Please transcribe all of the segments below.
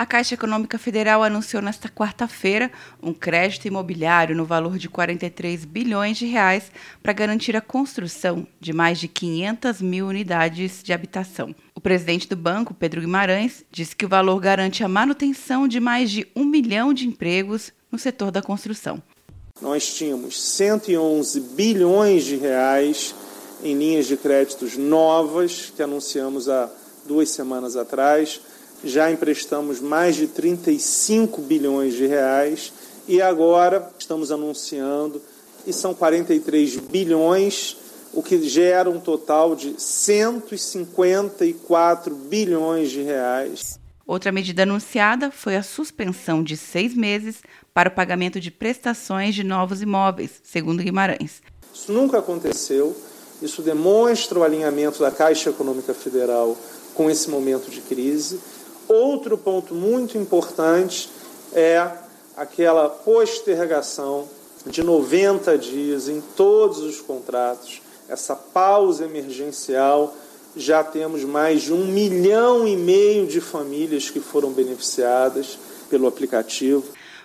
A Caixa Econômica Federal anunciou nesta quarta-feira um crédito imobiliário no valor de 43 bilhões de reais para garantir a construção de mais de 500 mil unidades de habitação. O presidente do banco, Pedro Guimarães, disse que o valor garante a manutenção de mais de um milhão de empregos no setor da construção. Nós tínhamos 111 bilhões de reais em linhas de créditos novas que anunciamos há duas semanas atrás já emprestamos mais de 35 bilhões de reais e agora estamos anunciando e são 43 bilhões, o que gera um total de 154 bilhões de reais. Outra medida anunciada foi a suspensão de seis meses para o pagamento de prestações de novos imóveis, segundo Guimarães. Isso nunca aconteceu. Isso demonstra o alinhamento da Caixa Econômica Federal com esse momento de crise Outro ponto muito importante é aquela postergação de 90 dias em todos os contratos, essa pausa emergencial. Já temos mais de um milhão e meio de famílias que foram beneficiadas pelo aplicativo.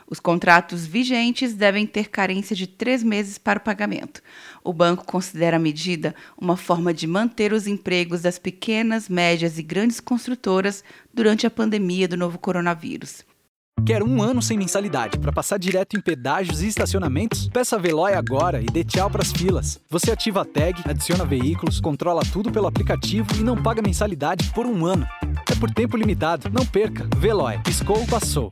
Os contratos vigentes devem ter carência de três meses para o pagamento. O banco considera a medida uma forma de manter os empregos das pequenas, médias e grandes construtoras durante a pandemia do novo coronavírus. Quer um ano sem mensalidade para passar direto em pedágios e estacionamentos? Peça a Veloy agora e dê tchau para as filas. Você ativa a tag, adiciona veículos, controla tudo pelo aplicativo e não paga mensalidade por um ano. É por tempo limitado. Não perca. Veloy. Piscou, passou.